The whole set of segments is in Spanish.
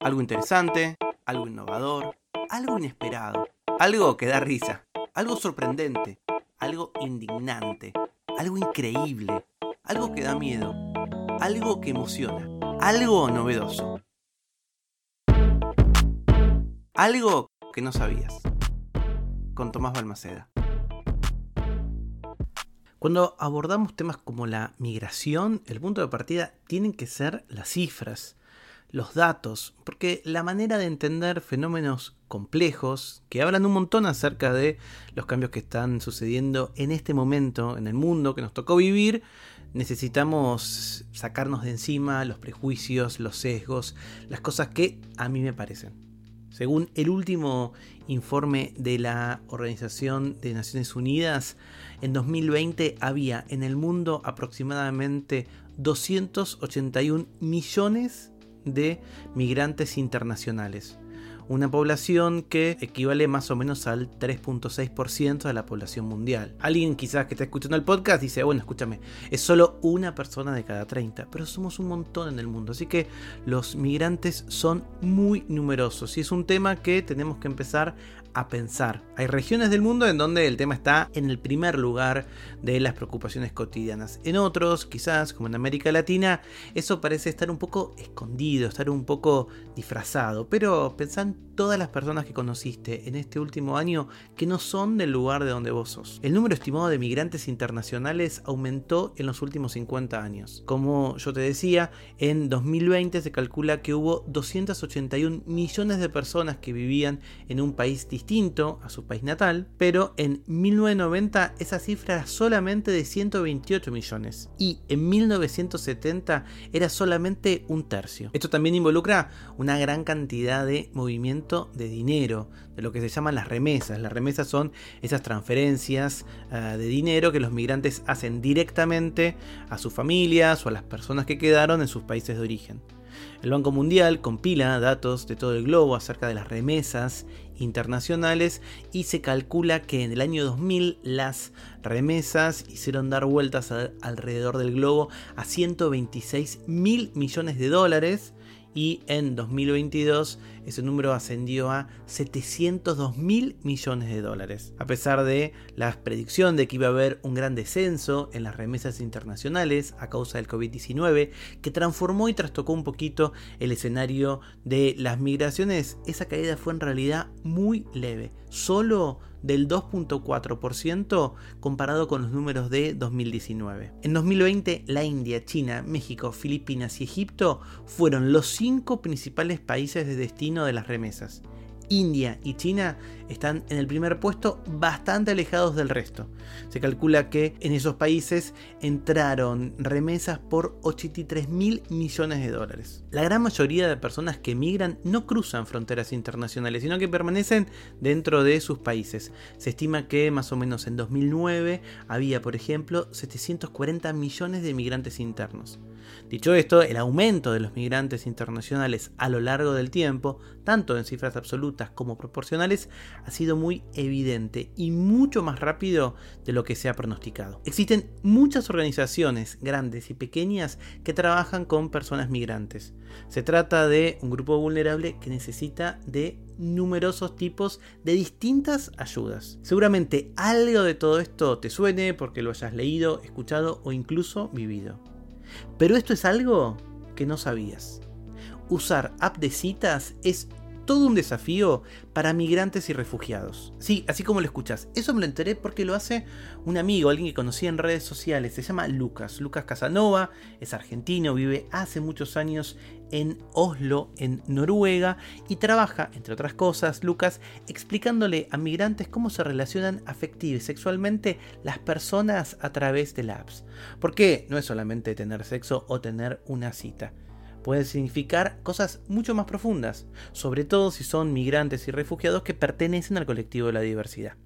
Algo interesante, algo innovador, algo inesperado, algo que da risa, algo sorprendente, algo indignante, algo increíble, algo que da miedo, algo que emociona, algo novedoso. Algo que no sabías. Con Tomás Balmaceda. Cuando abordamos temas como la migración, el punto de partida tienen que ser las cifras, los datos, porque la manera de entender fenómenos complejos que hablan un montón acerca de los cambios que están sucediendo en este momento en el mundo que nos tocó vivir, necesitamos sacarnos de encima los prejuicios, los sesgos, las cosas que a mí me parecen. Según el último informe de la Organización de Naciones Unidas, en 2020 había en el mundo aproximadamente 281 millones de migrantes internacionales. Una población que equivale más o menos al 3.6% de la población mundial. Alguien quizás que está escuchando el podcast dice, bueno, escúchame, es solo una persona de cada 30, pero somos un montón en el mundo, así que los migrantes son muy numerosos y es un tema que tenemos que empezar a pensar. Hay regiones del mundo en donde el tema está en el primer lugar de las preocupaciones cotidianas. En otros, quizás como en América Latina, eso parece estar un poco escondido, estar un poco disfrazado. Pero pensá en todas las personas que conociste en este último año que no son del lugar de donde vos sos. El número estimado de migrantes internacionales aumentó en los últimos 50 años. Como yo te decía, en 2020 se calcula que hubo 281 millones de personas que vivían en un país distinto a su país natal, pero en 1990 esa cifra era solamente de 128 millones y en 1970 era solamente un tercio. Esto también involucra una gran cantidad de de dinero, de lo que se llaman las remesas. Las remesas son esas transferencias uh, de dinero que los migrantes hacen directamente a sus familias o a las personas que quedaron en sus países de origen. El Banco Mundial compila datos de todo el globo acerca de las remesas internacionales y se calcula que en el año 2000 las remesas hicieron dar vueltas alrededor del globo a 126 mil millones de dólares y en 2022 ese número ascendió a 702 mil millones de dólares. A pesar de la predicción de que iba a haber un gran descenso en las remesas internacionales a causa del COVID-19, que transformó y trastocó un poquito el escenario de las migraciones, esa caída fue en realidad muy leve, solo del 2.4% comparado con los números de 2019. En 2020, la India, China, México, Filipinas y Egipto fueron los cinco principales países de destino de las remesas. India y China están en el primer puesto bastante alejados del resto. Se calcula que en esos países entraron remesas por 83 mil millones de dólares. La gran mayoría de personas que emigran no cruzan fronteras internacionales, sino que permanecen dentro de sus países. Se estima que más o menos en 2009 había, por ejemplo, 740 millones de migrantes internos. Dicho esto, el aumento de los migrantes internacionales a lo largo del tiempo, tanto en cifras absolutas como proporcionales, ha sido muy evidente y mucho más rápido de lo que se ha pronosticado. Existen muchas organizaciones grandes y pequeñas que trabajan con personas migrantes. Se trata de un grupo vulnerable que necesita de numerosos tipos de distintas ayudas. Seguramente algo de todo esto te suene porque lo hayas leído, escuchado o incluso vivido. Pero esto es algo que no sabías. Usar app de citas es todo un desafío para migrantes y refugiados. Sí, así como lo escuchas. Eso me lo enteré porque lo hace un amigo, alguien que conocí en redes sociales. Se llama Lucas. Lucas Casanova, es argentino, vive hace muchos años en Oslo, en Noruega, y trabaja, entre otras cosas, Lucas, explicándole a migrantes cómo se relacionan afectiva y sexualmente las personas a través de las apps. Porque no es solamente tener sexo o tener una cita puede significar cosas mucho más profundas, sobre todo si son migrantes y refugiados que pertenecen al colectivo de la diversidad.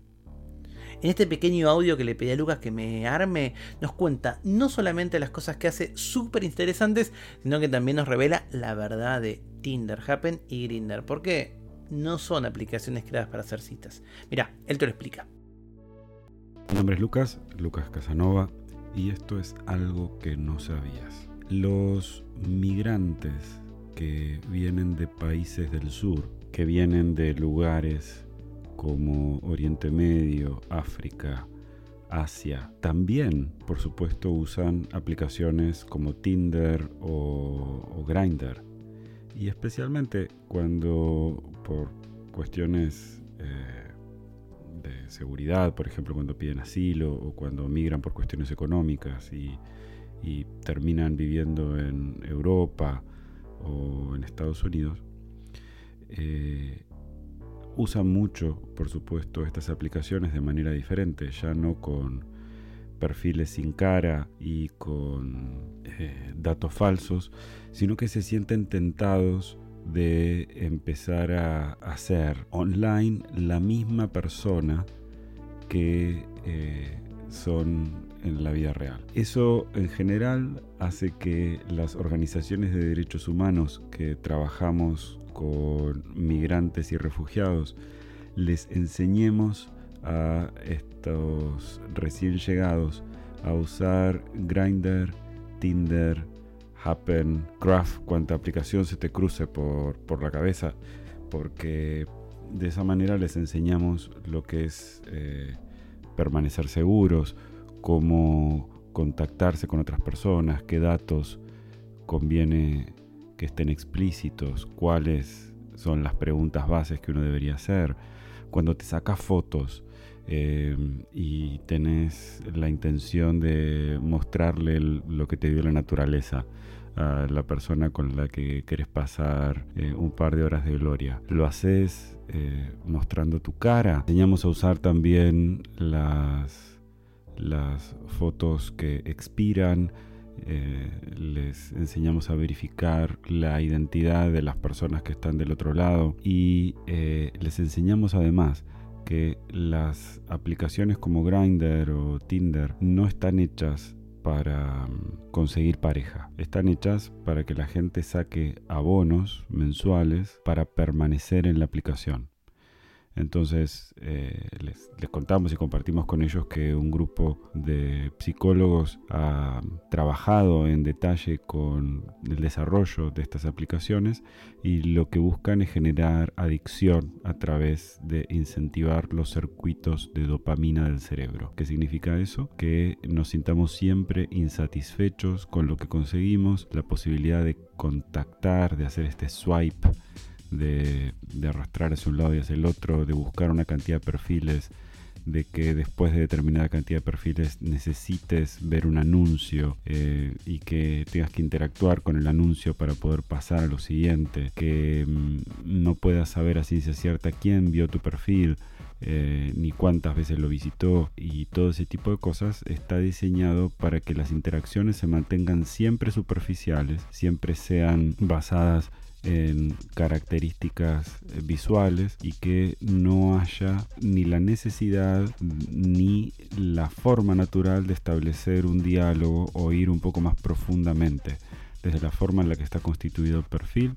En este pequeño audio que le pedí a Lucas que me arme, nos cuenta no solamente las cosas que hace súper interesantes, sino que también nos revela la verdad de Tinder, Happen y Grinder, porque no son aplicaciones creadas para hacer citas. Mira, él te lo explica. Mi nombre es Lucas, Lucas Casanova, y esto es algo que no sabías. Los migrantes que vienen de países del sur, que vienen de lugares como Oriente Medio, África, Asia. También, por supuesto, usan aplicaciones como Tinder o, Grindr. Y especialmente cuando por cuestiones eh, de seguridad, por ejemplo, cuando piden asilo o cuando migran por cuestiones económicas y, terminan viviendo en Europa o en Estados Unidos, eh, usan mucho, por supuesto, estas aplicaciones de manera diferente, ya no con perfiles sin cara y con eh, datos falsos, sino que se sienten tentados de empezar a hacer online la misma persona que eh, son en la vida real. Eso en general hace que las organizaciones de derechos humanos que trabajamos con migrantes y refugiados, les enseñemos a estos recién llegados a usar Grindr, Tinder, Happen, Craft, cuanta aplicación se te cruce por, por, la cabeza, porque de esa manera les enseñamos lo que es eh, permanecer seguros, cómo contactarse con otras personas, qué datos conviene que estén explícitos, cuáles son las preguntas bases que uno debería hacer. Cuando te sacas fotos eh, y tenés la intención de mostrarle lo que te dio la naturaleza a la persona con la que querés pasar eh, un par de horas de gloria. Lo haces eh, mostrando tu cara. Enseñamos a usar también las, las fotos que expiran eh, les enseñamos a verificar la identidad de las personas que están del otro lado y eh, les enseñamos además que las aplicaciones como Grindr o Tinder no están hechas para mm, conseguir pareja. Están hechas para que la gente saque abonos mensuales para permanecer en la aplicación. Entonces eh, les, contamos y compartimos con ellos que un grupo de psicólogos ha trabajado en detalle con el desarrollo de estas aplicaciones y lo que buscan es generar adicción a través de incentivar los circuitos de dopamina del cerebro. ¿Qué significa eso? Que nos sintamos siempre insatisfechos con lo que conseguimos, la posibilidad de contactar, de hacer este swipe de, arrastrar hacia un lado y hacia el otro, de buscar una cantidad de perfiles, de que después de determinada cantidad de perfiles necesites ver un anuncio eh, y que tengas que interactuar con el anuncio para poder pasar a lo siguiente, que mm, no puedas saber a ciencia cierta quién vio tu perfil, eh, ni cuántas veces lo visitó y todo ese tipo de cosas está diseñado para que las interacciones se mantengan siempre superficiales, siempre sean basadas en características visuales y que no haya ni la necesidad ni la forma natural de establecer un diálogo o ir un poco más profundamente. Desde la forma en la que está constituido el perfil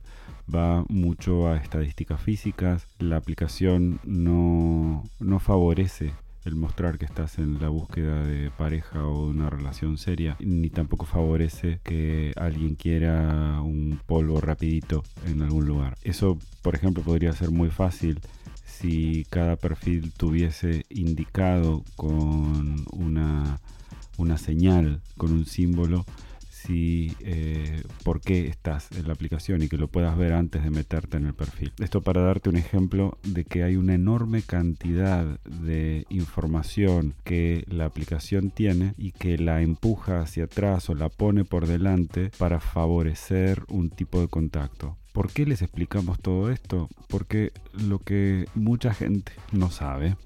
va mucho a estadísticas físicas, la aplicación no, no favorece el mostrar que estás en la búsqueda de pareja o de una relación seria, ni tampoco favorece que alguien quiera un polvo rapidito en algún lugar. Eso, por ejemplo, podría ser muy fácil si cada perfil tuviese indicado con una, una señal, con un símbolo, si eh, por qué estás en la aplicación y que lo puedas ver antes de meterte en el perfil. Esto para darte un ejemplo de que hay una enorme cantidad de información que la aplicación tiene y que la empuja hacia atrás o la pone por delante para favorecer un tipo de contacto. ¿Por qué les explicamos todo esto? Porque lo que mucha gente no sabe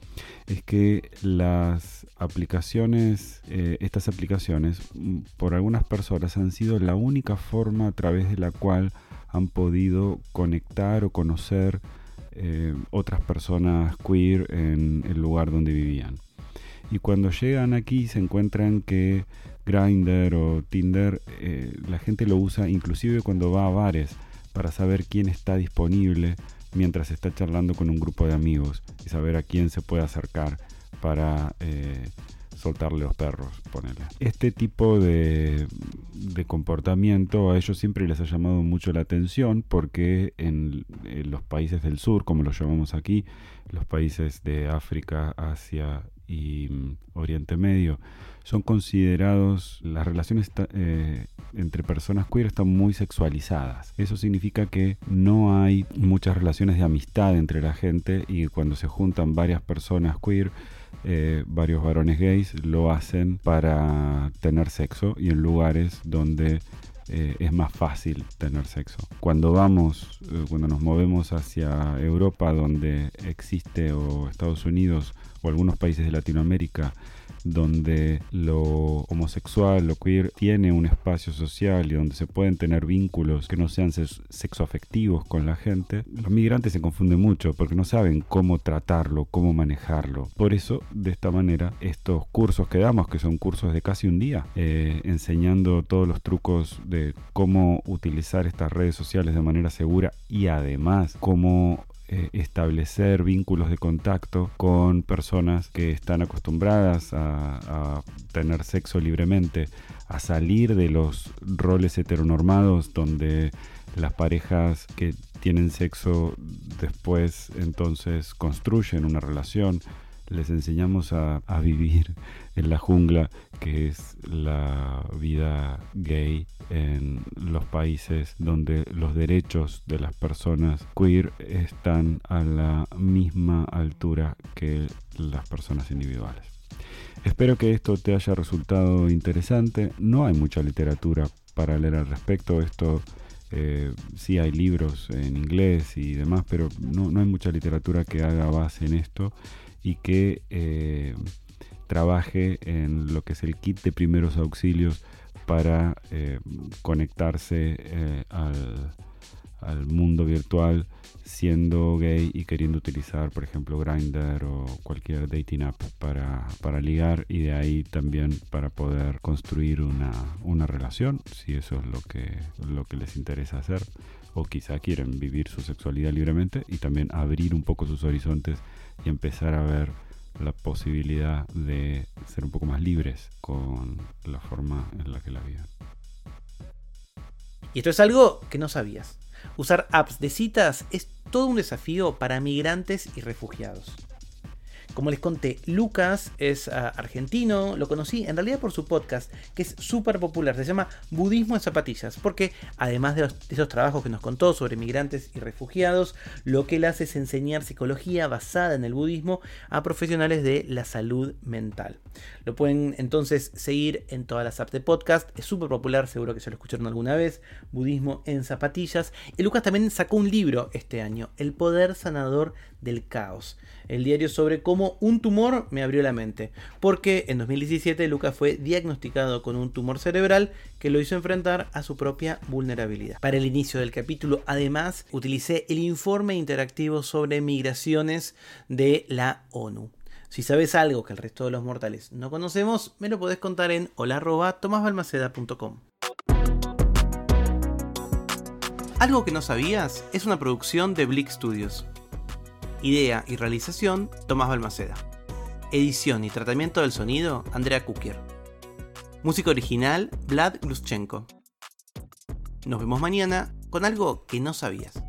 es que las aplicaciones, eh, estas aplicaciones, mm, por algunas personas han sido la única forma a través de la cual han podido conectar o conocer eh, otras personas queer en el lugar donde vivían. Y cuando llegan aquí se encuentran que Grindr o Tinder, eh, la gente lo usa inclusive cuando va a bares para saber quién está disponible mientras está charlando con un grupo de amigos y saber a quién se puede acercar para eh, soltarle los perros. Este tipo de, de comportamiento a ellos siempre les ha llamado mucho la atención porque en, los países del sur, como lo llamamos aquí, los países de África, Asia y mm, Oriente Medio, son considerados, las relaciones eh, entre personas queer están muy sexualizadas. Eso significa que no hay muchas relaciones de amistad entre la gente y cuando se juntan varias personas queer, eh, varios varones gays lo hacen para tener sexo y en lugares donde eh, es más fácil tener sexo. Cuando vamos, cuando nos movemos hacia Europa, donde existe, o Estados Unidos, o algunos países de Latinoamérica, donde lo homosexual, lo queer, tiene un espacio social y donde se pueden tener vínculos que no sean sexoafectivos con la gente, los migrantes se confunden mucho porque no saben cómo tratarlo, cómo manejarlo. Por eso, de esta manera, estos cursos que damos, que son cursos de casi un día, eh, enseñando todos los trucos de cómo utilizar estas redes sociales de manera segura y además cómo eh, establecer vínculos de contacto con personas que están acostumbradas a, tener sexo libremente, a salir de los roles heteronormados donde las parejas que tienen sexo después entonces construyen una relación les enseñamos a, vivir en la jungla que es la vida gay en los países donde los derechos de las personas queer están a la misma altura que las personas individuales. Espero que esto te haya resultado interesante. No hay mucha literatura para leer al respecto. Esto eh, sí hay libros en inglés y demás, pero no, no hay mucha literatura que haga base en esto y que eh, trabaje en lo que es el kit de primeros auxilios para eh, conectarse eh, al, mundo virtual siendo gay y queriendo utilizar, por ejemplo, Grindr o cualquier dating app para, para, ligar y de ahí también para poder construir una, una relación, si eso es lo que, lo que les interesa hacer, o quizá quieren vivir su sexualidad libremente y también abrir un poco sus horizontes y empezar a ver la posibilidad de ser un poco más libres con la forma en la que la viven. Y esto es algo que no sabías. Usar apps de citas es todo un desafío para migrantes y refugiados. Como les conté, Lucas es ah, argentino, lo conocí en realidad por su podcast, que es súper popular, se llama Budismo en Zapatillas, porque además de, esos trabajos que nos contó sobre migrantes y refugiados, lo que él hace es enseñar psicología basada en el budismo a profesionales de la salud mental. Lo pueden entonces seguir en todas las apps de podcast, es súper popular, seguro que ya lo escucharon alguna vez, Budismo en Zapatillas. Y Lucas también sacó un libro este año, El Poder Sanador del Caos el diario sobre cómo un tumor me abrió la mente. Porque en 2017 Lucas fue diagnosticado con un tumor cerebral que lo hizo enfrentar a su propia vulnerabilidad. Para el inicio del capítulo, además, utilicé el informe interactivo sobre migraciones de la ONU. Si sabes algo que el resto de los mortales no conocemos, me lo podés contar en hola.tomasbalmaceda.com. Algo que no sabías es una producción de Blick Studios. Idea y realización, Tomás Balmaceda. Edición y tratamiento del sonido, Andrea Kukier. Música original, Vlad Gluschenko. Nos vemos mañana con algo que no sabías.